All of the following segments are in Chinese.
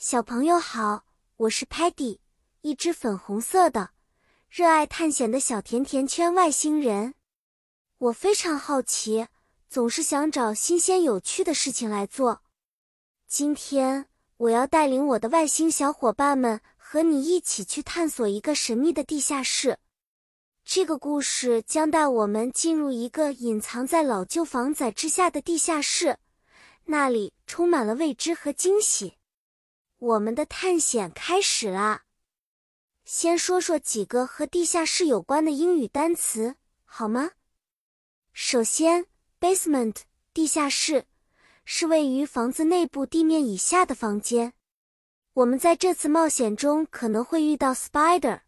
小朋友好，我是 Patty，一只粉红色的、热爱探险的小甜甜圈外星人。我非常好奇，总是想找新鲜有趣的事情来做。今天我要带领我的外星小伙伴们和你一起去探索一个神秘的地下室。这个故事将带我们进入一个隐藏在老旧房仔之下的地下室，那里充满了未知和惊喜。我们的探险开始啦！先说说几个和地下室有关的英语单词，好吗？首先，basement 地下室是位于房子内部地面以下的房间。我们在这次冒险中可能会遇到 spider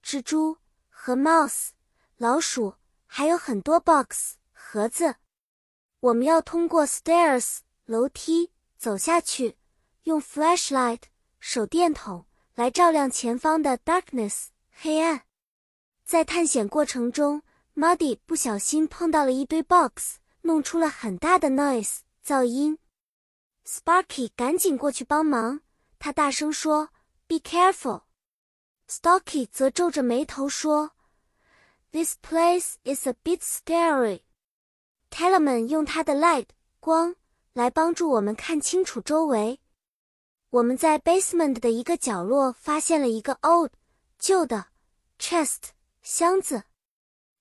蜘蛛和 mouse 老鼠，还有很多 box 盒子。我们要通过 stairs 楼梯走下去。用 flashlight 手电筒来照亮前方的 darkness 黑暗。在探险过程中，Muddy 不小心碰到了一堆 box，弄出了很大的 noise 噪音。Sparky 赶紧过去帮忙，他大声说：“Be careful。” Stocky 则皱着眉头说：“This place is a bit scary。” Tellerman 用他的 light 光来帮助我们看清楚周围。我们在 basement 的一个角落发现了一个 old 旧的 chest 箱子。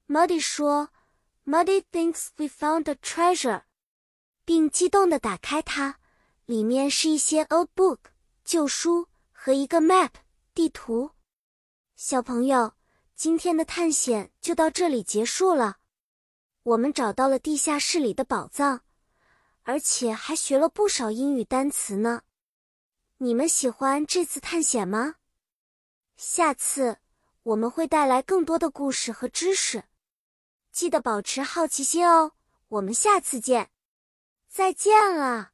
Muddy 说：“Muddy thinks we found a treasure。”并激动地打开它，里面是一些 old book 旧书和一个 map 地图。小朋友，今天的探险就到这里结束了。我们找到了地下室里的宝藏，而且还学了不少英语单词呢。你们喜欢这次探险吗？下次我们会带来更多的故事和知识，记得保持好奇心哦。我们下次见，再见了。